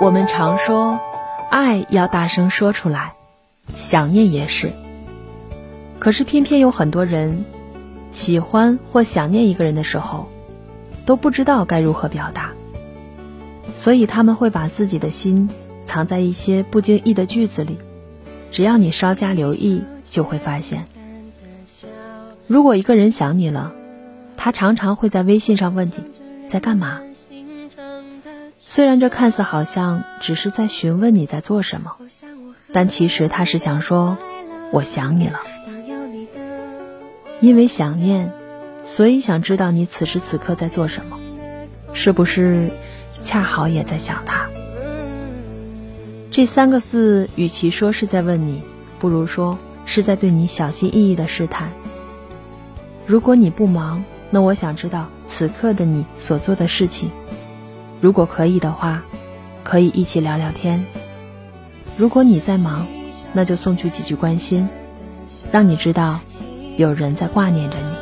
我们常说，爱要大声说出来，想念也是。可是偏偏有很多人，喜欢或想念一个人的时候，都不知道该如何表达，所以他们会把自己的心藏在一些不经意的句子里。只要你稍加留意，就会发现，如果一个人想你了，他常常会在微信上问你在干嘛。虽然这看似好像只是在询问你在做什么，但其实他是想说我想你了。因为想念，所以想知道你此时此刻在做什么，是不是恰好也在想他？这三个字，与其说是在问你，不如说是在对你小心翼翼的试探。如果你不忙，那我想知道此刻的你所做的事情。如果可以的话，可以一起聊聊天。如果你在忙，那就送去几句关心，让你知道有人在挂念着你。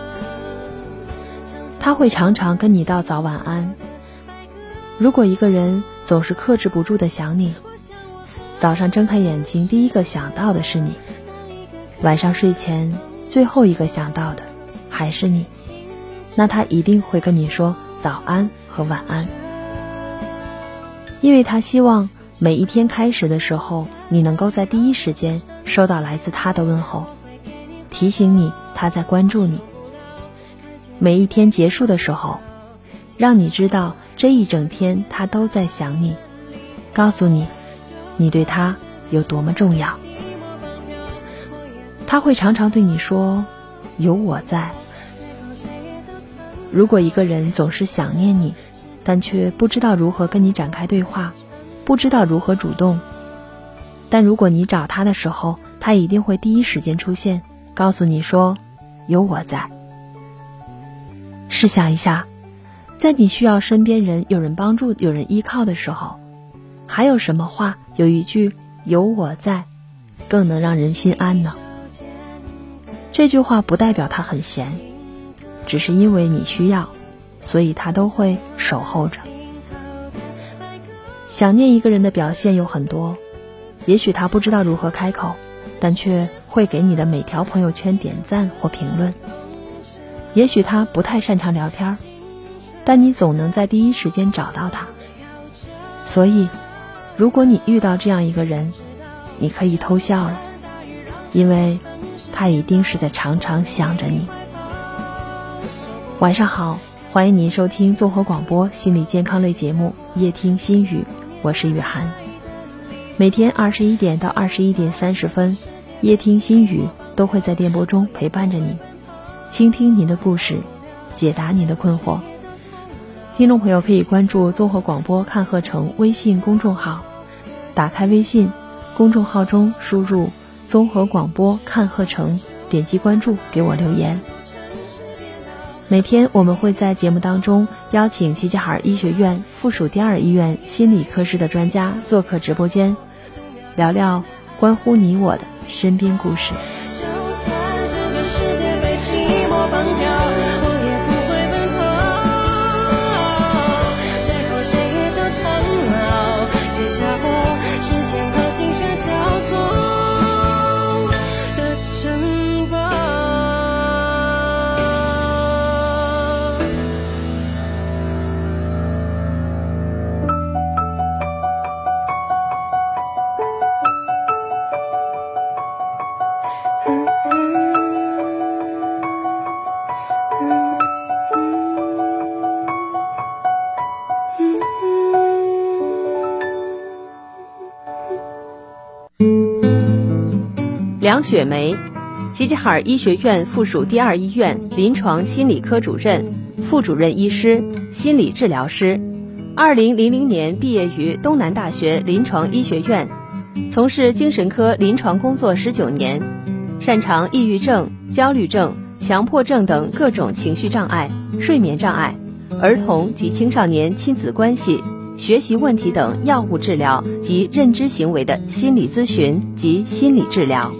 他会常常跟你道早晚安。如果一个人总是克制不住的想你，早上睁开眼睛第一个想到的是你，晚上睡前最后一个想到的还是你，那他一定会跟你说早安和晚安。因为他希望每一天开始的时候，你能够在第一时间收到来自他的问候，提醒你他在关注你。每一天结束的时候，让你知道这一整天他都在想你，告诉你，你对他有多么重要。他会常常对你说：“有我在。”如果一个人总是想念你。但却不知道如何跟你展开对话，不知道如何主动。但如果你找他的时候，他一定会第一时间出现，告诉你说：“有我在。”试想一下，在你需要身边人有人帮助、有人依靠的时候，还有什么话有一句“有我在”更能让人心安呢？这句话不代表他很闲，只是因为你需要。所以他都会守候着。想念一个人的表现有很多，也许他不知道如何开口，但却会给你的每条朋友圈点赞或评论。也许他不太擅长聊天，但你总能在第一时间找到他。所以，如果你遇到这样一个人，你可以偷笑了，因为他一定是在常常想着你。晚上好。欢迎您收听综合广播心理健康类节目《夜听心语》，我是雨涵。每天二十一点到二十一点三十分，《夜听心语》都会在电波中陪伴着你，倾听您的故事，解答您的困惑。听众朋友可以关注综合广播看鹤城微信公众号，打开微信公众号中输入“综合广播看鹤城”，点击关注，给我留言。每天我们会在节目当中邀请齐齐哈尔医学院附属第二医院心理科室的专家做客直播间，聊聊关乎你我的身边故事。梁雪梅，齐齐哈尔医学院附属第二医院临床心理科主任、副主任医师、心理治疗师。二零零零年毕业于东南大学临床医学院，从事精神科临床工作十九年，擅长抑郁症、焦虑症、强迫症等各种情绪障碍、睡眠障碍、儿童及青少年亲子关系。学习问题等药物治疗及认知行为的心理咨询及心理治疗。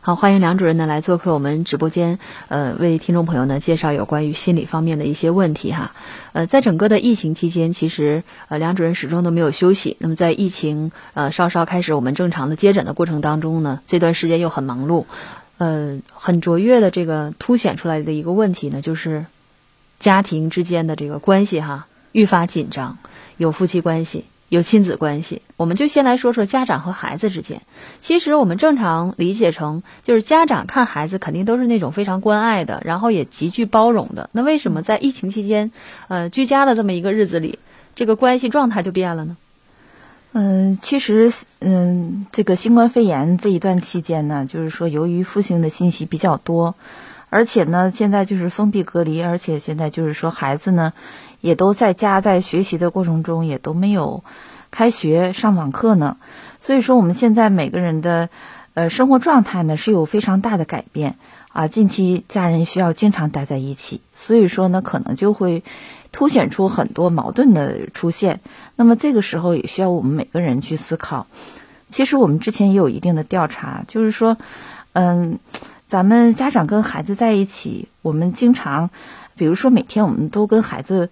好，欢迎梁主任呢来做客我们直播间，呃，为听众朋友呢介绍有关于心理方面的一些问题哈。呃，在整个的疫情期间，其实呃梁主任始终都没有休息。那么在疫情呃稍稍开始我们正常的接诊的过程当中呢，这段时间又很忙碌，呃，很卓越的这个凸显出来的一个问题呢，就是家庭之间的这个关系哈愈发紧张，有夫妻关系。有亲子关系，我们就先来说说家长和孩子之间。其实我们正常理解成，就是家长看孩子肯定都是那种非常关爱的，然后也极具包容的。那为什么在疫情期间，呃，居家的这么一个日子里，这个关系状态就变了呢？嗯，其实，嗯，这个新冠肺炎这一段期间呢，就是说由于复兴的信息比较多，而且呢，现在就是封闭隔离，而且现在就是说孩子呢。也都在家在学习的过程中，也都没有开学上网课呢。所以说，我们现在每个人的呃生活状态呢是有非常大的改变啊。近期家人需要经常待在一起，所以说呢，可能就会凸显出很多矛盾的出现。那么这个时候也需要我们每个人去思考。其实我们之前也有一定的调查，就是说，嗯，咱们家长跟孩子在一起，我们经常，比如说每天我们都跟孩子。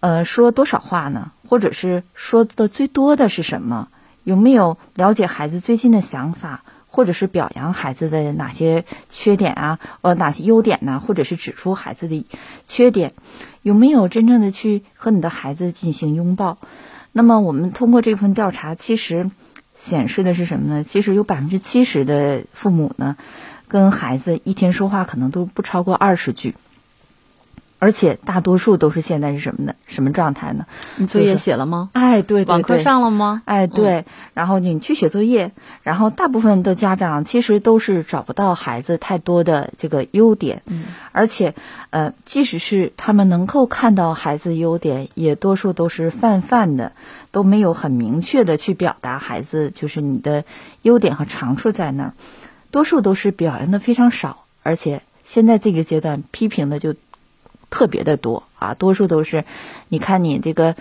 呃，说多少话呢？或者是说的最多的是什么？有没有了解孩子最近的想法，或者是表扬孩子的哪些缺点啊？呃，哪些优点呢？或者是指出孩子的缺点？有没有真正的去和你的孩子进行拥抱？那么，我们通过这份调查，其实显示的是什么呢？其实有百分之七十的父母呢，跟孩子一天说话可能都不超过二十句。而且大多数都是现在是什么呢？什么状态呢？你作业写了吗？哎，对对对。网课上了吗？哎，对。然后你去写作业，然后大部分的家长其实都是找不到孩子太多的这个优点，嗯。而且，呃，即使是他们能够看到孩子优点，也多数都是泛泛的，都没有很明确的去表达孩子就是你的优点和长处在那儿，多数都是表扬的非常少。而且现在这个阶段批评的就。特别的多啊，多数都是，你看你这个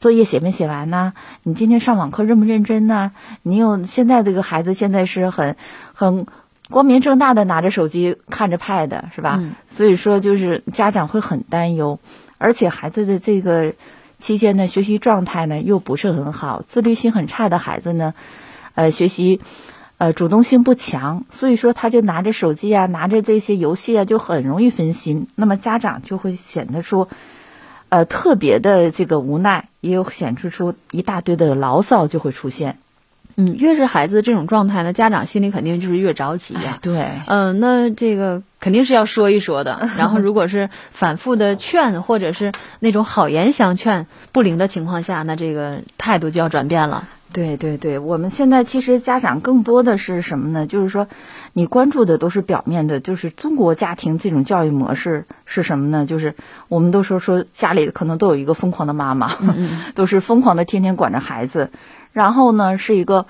作业写没写完呢？你今天上网课认不认真呢？你有现在这个孩子现在是很很光明正大的拿着手机看着 Pad 是吧？所以说就是家长会很担忧，而且孩子的这个期间的学习状态呢又不是很好，自律性很差的孩子呢，呃，学习。呃，主动性不强，所以说他就拿着手机啊，拿着这些游戏啊，就很容易分心。那么家长就会显得出，呃，特别的这个无奈，也有显示出一大堆的牢骚就会出现。嗯，越是孩子这种状态呢，家长心里肯定就是越着急呀。对，嗯，那这个肯定是要说一说的。然后，如果是反复的劝，或者是那种好言相劝不灵的情况下，那这个态度就要转变了。对对对，我们现在其实家长更多的是什么呢？就是说，你关注的都是表面的，就是中国家庭这种教育模式是什么呢？就是我们都说说家里可能都有一个疯狂的妈妈，都是疯狂的天天管着孩子，然后呢是一个，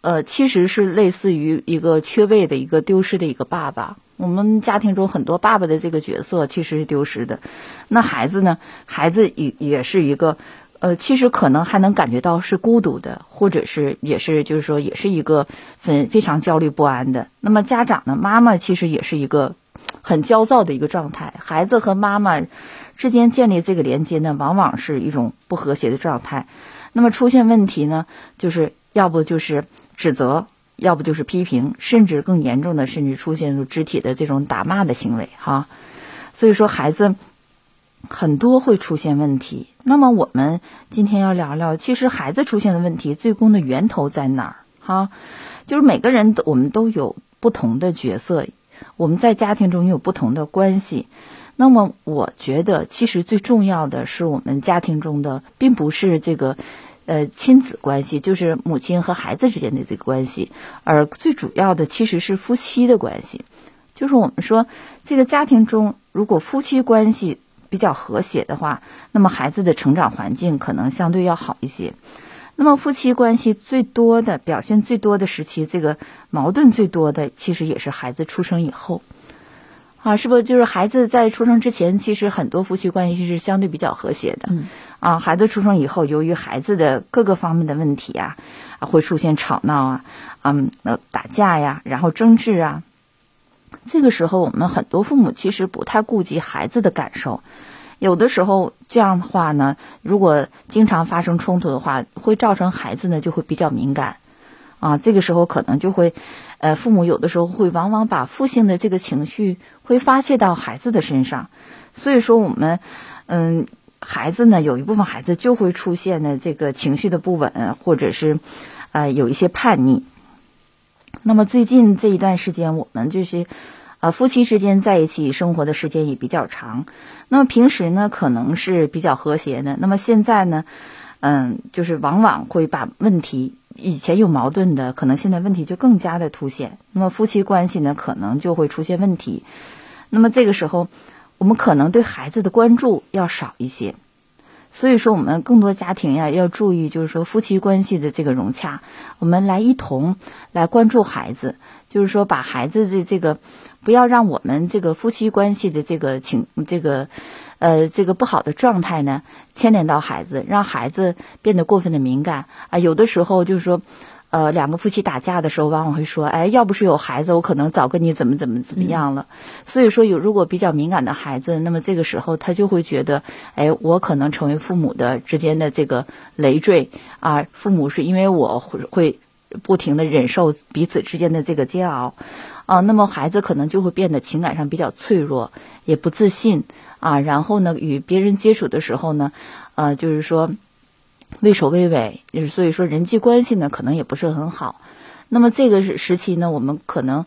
呃，其实是类似于一个缺位的一个丢失的一个爸爸。我们家庭中很多爸爸的这个角色其实是丢失的，那孩子呢？孩子也也是一个。呃，其实可能还能感觉到是孤独的，或者是也是就是说，也是一个很非常焦虑不安的。那么家长呢，妈妈其实也是一个很焦躁的一个状态。孩子和妈妈之间建立这个连接呢，往往是一种不和谐的状态。那么出现问题呢，就是要不就是指责，要不就是批评，甚至更严重的，甚至出现肢体的这种打骂的行为哈。所以说孩子。很多会出现问题，那么我们今天要聊聊，其实孩子出现的问题最终的源头在哪儿？哈，就是每个人我们都有不同的角色，我们在家庭中有不同的关系。那么我觉得，其实最重要的是我们家庭中的，并不是这个呃亲子关系，就是母亲和孩子之间的这个关系，而最主要的其实是夫妻的关系。就是我们说，这个家庭中如果夫妻关系。比较和谐的话，那么孩子的成长环境可能相对要好一些。那么夫妻关系最多的表现最多的时期，这个矛盾最多的，其实也是孩子出生以后，啊，是不是？就是孩子在出生之前，其实很多夫妻关系是相对比较和谐的。嗯。啊，孩子出生以后，由于孩子的各个方面的问题啊，会出现吵闹啊，嗯，呃，打架呀，然后争执啊。这个时候，我们很多父母其实不太顾及孩子的感受，有的时候这样的话呢，如果经常发生冲突的话，会造成孩子呢就会比较敏感，啊，这个时候可能就会，呃，父母有的时候会往往把负性的这个情绪会发泄到孩子的身上，所以说我们，嗯，孩子呢有一部分孩子就会出现呢这个情绪的不稳，或者是，呃，有一些叛逆。那么最近这一段时间，我们就是。啊，夫妻之间在一起生活的时间也比较长，那么平时呢可能是比较和谐的，那么现在呢，嗯，就是往往会把问题以前有矛盾的，可能现在问题就更加的凸显，那么夫妻关系呢可能就会出现问题，那么这个时候我们可能对孩子的关注要少一些，所以说我们更多家庭呀要注意，就是说夫妻关系的这个融洽，我们来一同来关注孩子，就是说把孩子的这个。不要让我们这个夫妻关系的这个情这个，呃，这个不好的状态呢牵连到孩子，让孩子变得过分的敏感啊。有的时候就是说，呃，两个夫妻打架的时候，往往会说，哎，要不是有孩子，我可能早跟你怎么怎么怎么样了。所以说，有如果比较敏感的孩子，那么这个时候他就会觉得，哎，我可能成为父母的之间的这个累赘啊。父母是因为我会会不停的忍受彼此之间的这个煎熬。啊，那么孩子可能就会变得情感上比较脆弱，也不自信啊。然后呢，与别人接触的时候呢，呃，就是说畏首畏尾，就是所以说人际关系呢可能也不是很好。那么这个时期呢，我们可能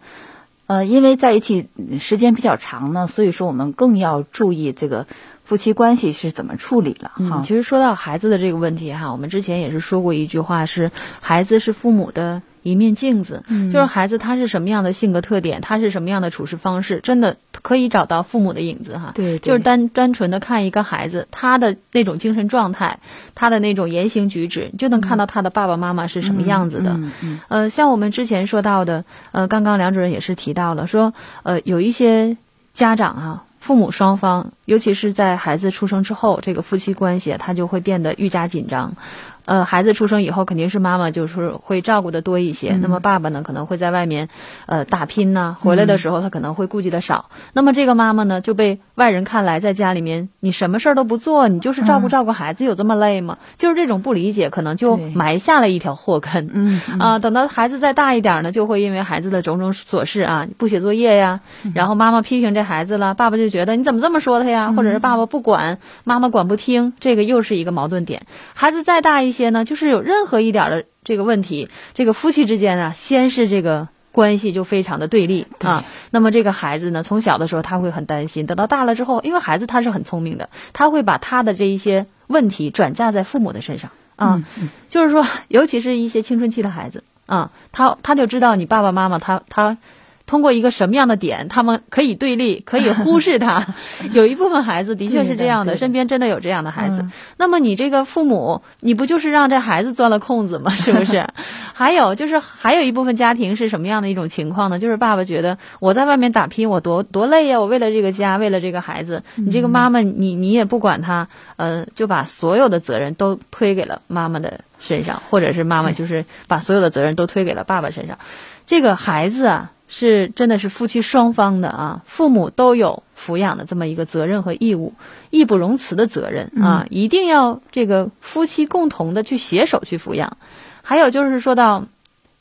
呃，因为在一起时间比较长呢，所以说我们更要注意这个夫妻关系是怎么处理了哈。其实说到孩子的这个问题哈，我们之前也是说过一句话，是孩子是父母的。一面镜子，就是孩子他是什么样的性格特点，他是什么样的处事方式，真的可以找到父母的影子哈。对，就是单单纯的看一个孩子，他的那种精神状态，他的那种言行举止，就能看到他的爸爸妈妈是什么样子的。嗯嗯。呃，像我们之前说到的，呃，刚刚梁主任也是提到了，说呃，有一些家长啊，父母双方，尤其是在孩子出生之后，这个夫妻关系他就会变得愈加紧张。呃，孩子出生以后，肯定是妈妈就是会照顾的多一些。那么爸爸呢，可能会在外面，呃，打拼呢。回来的时候，他可能会顾忌的少。那么这个妈妈呢，就被外人看来，在家里面你什么事儿都不做，你就是照顾照顾孩子，有这么累吗？就是这种不理解，可能就埋下了一条祸根。嗯啊，等到孩子再大一点呢，就会因为孩子的种种琐事啊，不写作业呀，然后妈妈批评这孩子了，爸爸就觉得你怎么这么说他呀？或者是爸爸不管，妈妈管不听，这个又是一个矛盾点。孩子再大一。些呢，就是有任何一点的这个问题，这个夫妻之间啊，先是这个关系就非常的对立啊。那么这个孩子呢，从小的时候他会很担心，等到大了之后，因为孩子他是很聪明的，他会把他的这一些问题转嫁在父母的身上啊。就是说，尤其是一些青春期的孩子啊，他他就知道你爸爸妈妈他他。通过一个什么样的点，他们可以对立，可以忽视他。有一部分孩子的确是这样的，身边真的有这样的孩子。那么你这个父母，你不就是让这孩子钻了空子吗？是不是？还有就是还有一部分家庭是什么样的一种情况呢？就是爸爸觉得我在外面打拼，我多多累呀，我为了这个家，为了这个孩子，你这个妈妈，你你也不管他，呃，就把所有的责任都推给了妈妈的身上，或者是妈妈就是把所有的责任都推给了爸爸身上。这个孩子啊。是真的是夫妻双方的啊，父母都有抚养的这么一个责任和义务，义不容辞的责任啊，一定要这个夫妻共同的去携手去抚养。还有就是说到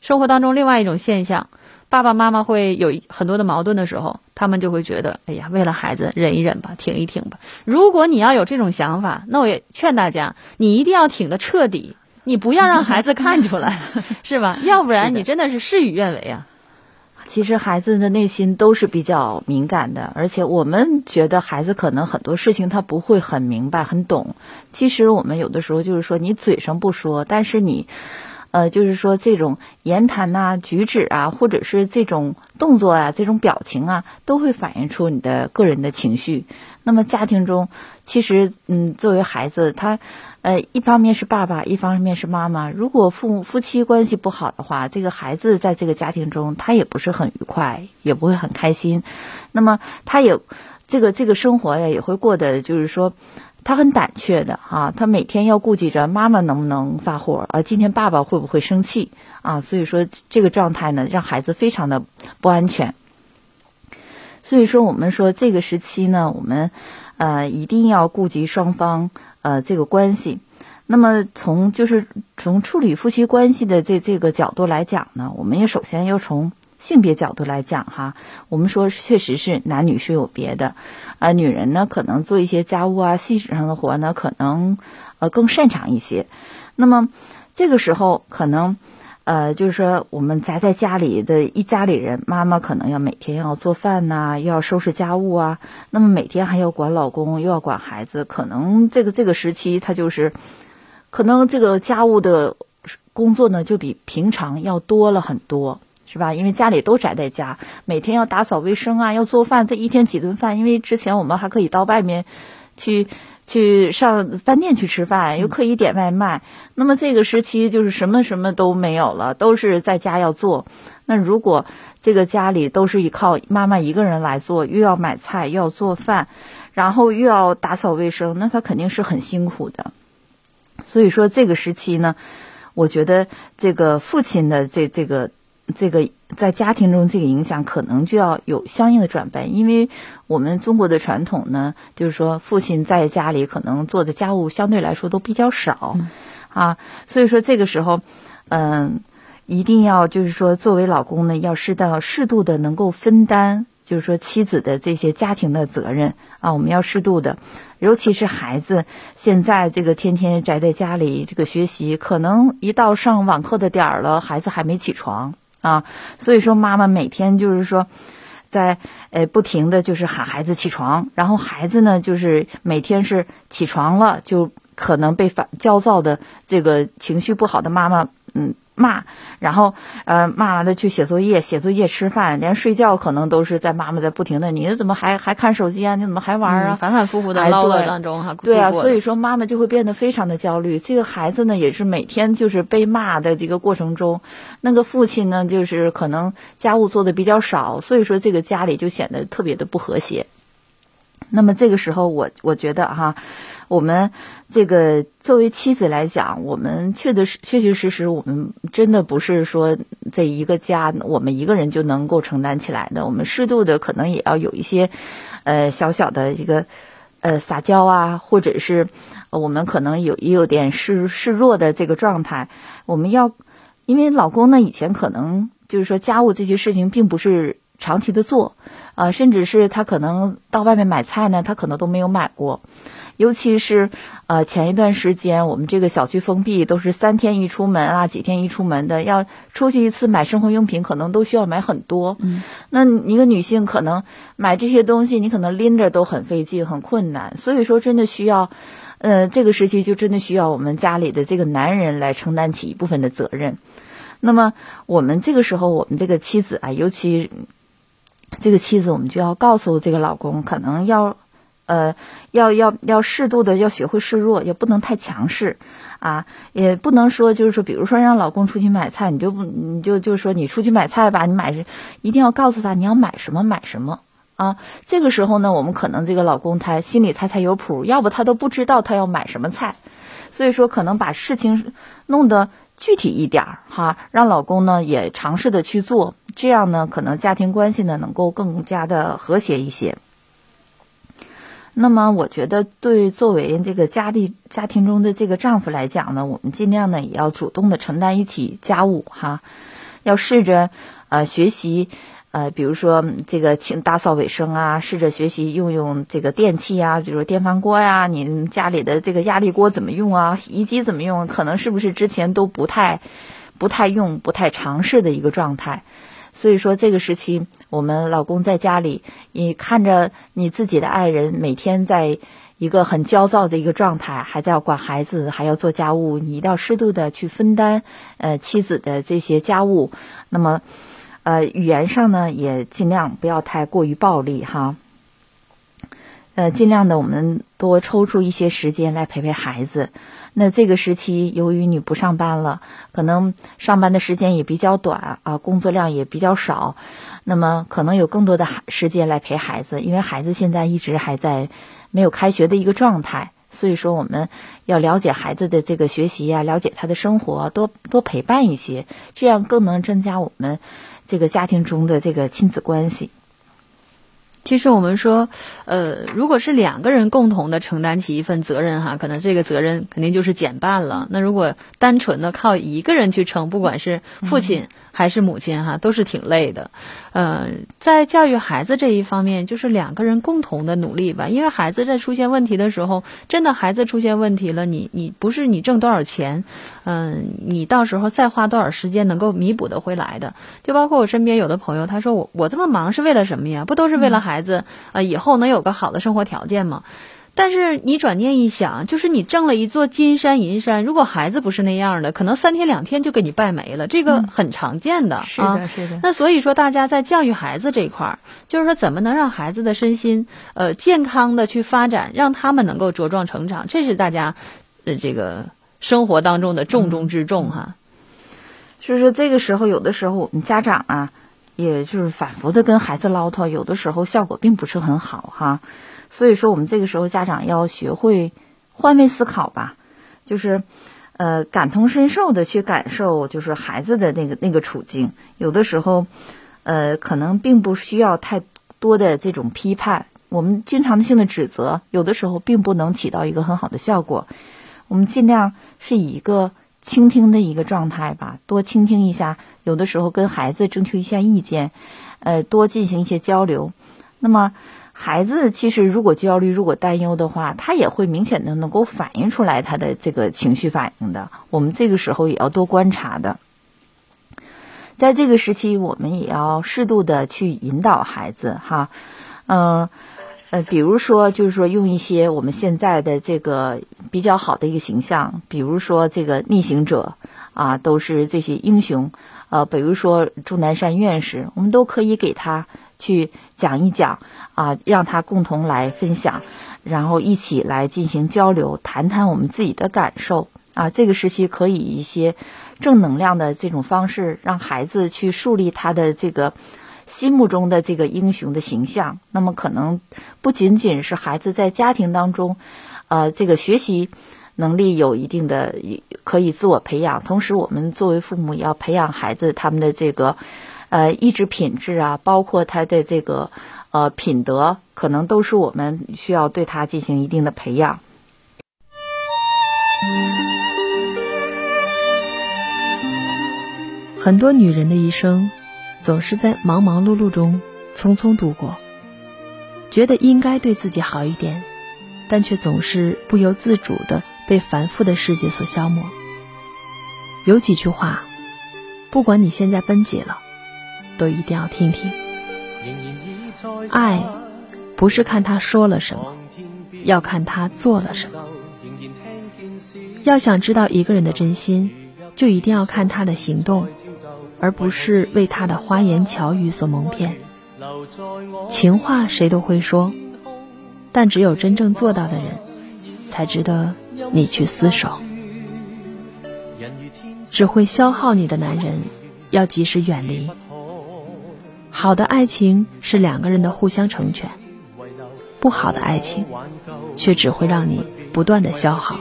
生活当中另外一种现象，爸爸妈妈会有很多的矛盾的时候，他们就会觉得，哎呀，为了孩子忍一忍吧，挺一挺吧。如果你要有这种想法，那我也劝大家，你一定要挺得彻底，你不要让孩子看出来，是吧？要不然你真的是事与愿违啊。其实孩子的内心都是比较敏感的，而且我们觉得孩子可能很多事情他不会很明白、很懂。其实我们有的时候就是说，你嘴上不说，但是你，呃，就是说这种言谈呐、举止啊，或者是这种动作啊、这种表情啊，都会反映出你的个人的情绪。那么家庭中，其实嗯，作为孩子他。呃，一方面是爸爸，一方面是妈妈。如果父母夫妻关系不好的话，这个孩子在这个家庭中，他也不是很愉快，也不会很开心。那么，他也这个这个生活呀，也会过得就是说，他很胆怯的啊。他每天要顾及着妈妈能不能发火啊，今天爸爸会不会生气啊？所以说，这个状态呢，让孩子非常的不安全。所以说，我们说这个时期呢，我们呃一定要顾及双方呃这个关系。那么从就是从处理夫妻关系的这这个角度来讲呢，我们也首先要从性别角度来讲哈。我们说确实是男女是有别的，啊，女人呢可能做一些家务啊、细致上的活呢，可能呃更擅长一些。那么这个时候可能。呃，就是说，我们宅在家里的一家里人，妈妈可能要每天要做饭呐，又要收拾家务啊，那么每天还要管老公，又要管孩子，可能这个这个时期，他就是，可能这个家务的工作呢，就比平常要多了很多，是吧？因为家里都宅在家，每天要打扫卫生啊，要做饭，这一天几顿饭？因为之前我们还可以到外面去。去上饭店去吃饭，又可以点外卖。那么这个时期就是什么什么都没有了，都是在家要做。那如果这个家里都是依靠妈妈一个人来做，又要买菜，又要做饭，然后又要打扫卫生，那他肯定是很辛苦的。所以说这个时期呢，我觉得这个父亲的这这个。这个在家庭中这个影响可能就要有相应的转变，因为我们中国的传统呢，就是说父亲在家里可能做的家务相对来说都比较少，啊，所以说这个时候，嗯，一定要就是说作为老公呢，要适当适度的能够分担，就是说妻子的这些家庭的责任啊，我们要适度的，尤其是孩子现在这个天天宅在家里这个学习，可能一到上网课的点儿了，孩子还没起床。啊，所以说妈妈每天就是说，在呃不停的就是喊孩子起床，然后孩子呢就是每天是起床了就可能被烦焦躁的这个情绪不好的妈妈嗯。骂，然后呃骂完了去写作业，写作业吃饭，连睡觉可能都是在妈妈在不停的，你怎么还还看手机啊？你怎么还玩啊？反反复复的唠叨当中哈，对啊，所以说妈妈就会变得非常的焦虑。这个孩子呢，也是每天就是被骂的这个过程中，那个父亲呢，就是可能家务做的比较少，所以说这个家里就显得特别的不和谐。那么这个时候，我我觉得哈。我们这个作为妻子来讲，我们确的是确确实实，我们真的不是说这一个家我们一个人就能够承担起来的。我们适度的可能也要有一些，呃，小小的一个呃撒娇啊，或者是我们可能有也有点示示弱的这个状态。我们要，因为老公呢以前可能就是说家务这些事情并不是长期的做，啊，甚至是他可能到外面买菜呢，他可能都没有买过。尤其是，呃，前一段时间我们这个小区封闭，都是三天一出门啊，几天一出门的，要出去一次买生活用品，可能都需要买很多。嗯，那一个女性可能买这些东西，你可能拎着都很费劲、很困难。所以说，真的需要，呃，这个时期就真的需要我们家里的这个男人来承担起一部分的责任。那么，我们这个时候，我们这个妻子啊，尤其这个妻子，我们就要告诉这个老公，可能要。呃，要要要适度的要学会示弱，也不能太强势，啊，也不能说就是说，比如说让老公出去买菜，你就不你就就是说你出去买菜吧，你买一定要告诉他你要买什么买什么啊。这个时候呢，我们可能这个老公他心里他才有谱，要不他都不知道他要买什么菜。所以说，可能把事情弄得具体一点儿哈，让老公呢也尝试的去做，这样呢，可能家庭关系呢能够更加的和谐一些。那么，我觉得对作为这个家里家庭中的这个丈夫来讲呢，我们尽量呢也要主动的承担一起家务哈，要试着呃学习呃，比如说这个清打扫卫生啊，试着学习用用这个电器啊，比如电饭锅呀，你家里的这个压力锅怎么用啊，洗衣机怎么用，可能是不是之前都不太不太用、不太尝试的一个状态。所以说，这个时期，我们老公在家里，你看着你自己的爱人每天在一个很焦躁的一个状态，还在要管孩子，还要做家务，你一定要适度的去分担，呃，妻子的这些家务。那么，呃，语言上呢，也尽量不要太过于暴力哈。呃，尽量的，我们多抽出一些时间来陪陪孩子。那这个时期，由于你不上班了，可能上班的时间也比较短啊，工作量也比较少，那么可能有更多的时间来陪孩子。因为孩子现在一直还在没有开学的一个状态，所以说我们要了解孩子的这个学习呀，了解他的生活，多多陪伴一些，这样更能增加我们这个家庭中的这个亲子关系。其实我们说，呃，如果是两个人共同的承担起一份责任哈，可能这个责任肯定就是减半了。那如果单纯的靠一个人去撑，不管是父亲还是母亲哈，都是挺累的。呃，在教育孩子这一方面，就是两个人共同的努力吧。因为孩子在出现问题的时候，真的孩子出现问题了，你你不是你挣多少钱，嗯，你到时候再花多少时间能够弥补得回来的。就包括我身边有的朋友，他说我我这么忙是为了什么呀？不都是为了孩。子啊，以后能有个好的生活条件吗？但是你转念一想，就是你挣了一座金山银山，如果孩子不是那样的，可能三天两天就给你败没了，这个很常见的。是的，是的。那所以说，大家在教育孩子这块儿，就是说怎么能让孩子的身心呃健康的去发展，让他们能够茁壮成长，这是大家呃这个生活当中的重中之重哈。所以说，这个时候有的时候我们家长啊。也就是反复的跟孩子唠叨，有的时候效果并不是很好哈。所以说，我们这个时候家长要学会换位思考吧，就是呃感同身受的去感受，就是孩子的那个那个处境。有的时候，呃，可能并不需要太多的这种批判，我们经常性的指责，有的时候并不能起到一个很好的效果。我们尽量是以一个。倾听的一个状态吧，多倾听一下，有的时候跟孩子征求一下意见，呃，多进行一些交流。那么，孩子其实如果焦虑、如果担忧的话，他也会明显的能够反映出来他的这个情绪反应的。我们这个时候也要多观察的。在这个时期，我们也要适度的去引导孩子，哈，嗯。呃，比如说，就是说用一些我们现在的这个比较好的一个形象，比如说这个逆行者啊，都是这些英雄，呃，比如说钟南山院士，我们都可以给他去讲一讲啊，让他共同来分享，然后一起来进行交流，谈谈我们自己的感受啊。这个时期可以一些正能量的这种方式，让孩子去树立他的这个。心目中的这个英雄的形象，那么可能不仅仅是孩子在家庭当中，呃，这个学习能力有一定的可以自我培养，同时我们作为父母也要培养孩子他们的这个呃意志品质啊，包括他的这个呃品德，可能都是我们需要对他进行一定的培养。很多女人的一生。总是在忙忙碌碌中匆匆度过，觉得应该对自己好一点，但却总是不由自主的被繁复的世界所消磨。有几句话，不管你现在奔几了，都一定要听听。爱，不是看他说了什么，要看他做了什么。要想知道一个人的真心，就一定要看他的行动。而不是为他的花言巧语所蒙骗。情话谁都会说，但只有真正做到的人，才值得你去厮守。只会消耗你的男人，要及时远离。好的爱情是两个人的互相成全，不好的爱情，却只会让你不断的消耗。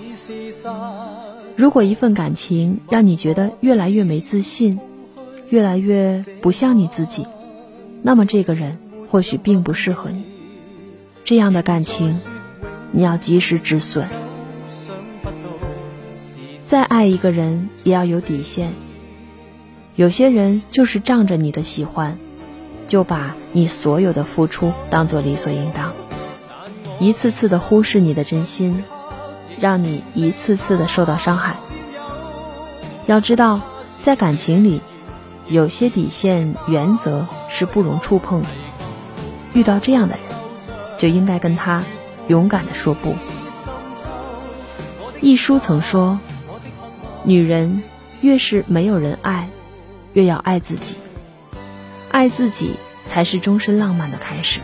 如果一份感情让你觉得越来越没自信，越来越不像你自己，那么这个人或许并不适合你。这样的感情，你要及时止损。再爱一个人，也要有底线。有些人就是仗着你的喜欢，就把你所有的付出当做理所应当，一次次的忽视你的真心，让你一次次的受到伤害。要知道，在感情里。有些底线原则是不容触碰的，遇到这样的人，就应该跟他勇敢的说不。一书曾说，女人越是没有人爱，越要爱自己，爱自己才是终身浪漫的开始。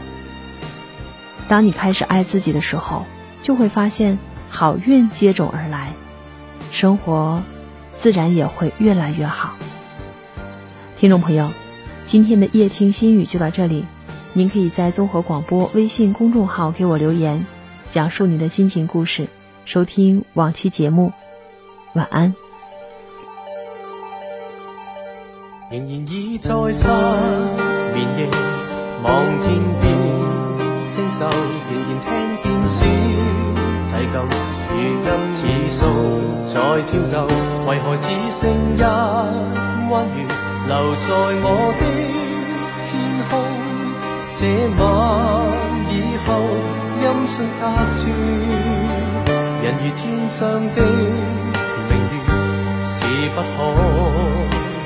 当你开始爱自己的时候，就会发现好运接踵而来，生活自然也会越来越好。听众朋友，今天的夜听心语就到这里。您可以在综合广播微信公众号给我留言，讲述你的心情故事，收听往期节目。晚安。仍然倚在失眠夜，望天边。星？宿，仍然听见小提琴，如今似诉在跳逗，为何只剩一弯月留在我的天空？这晚以後，音訊隔絕，人如天上的明月，是不可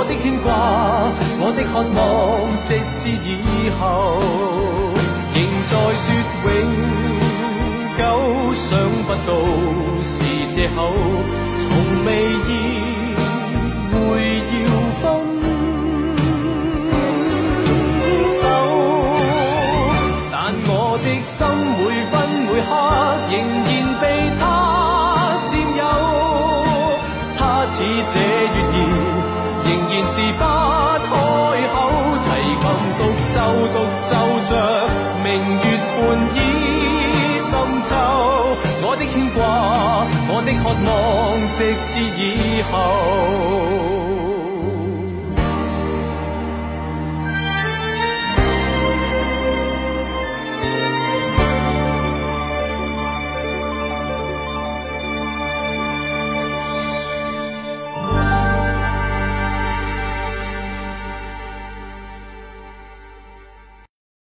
我的牵挂，我的渴望，直至以后，仍在说永久，想不到是借口，从未意。渴望，直至以后。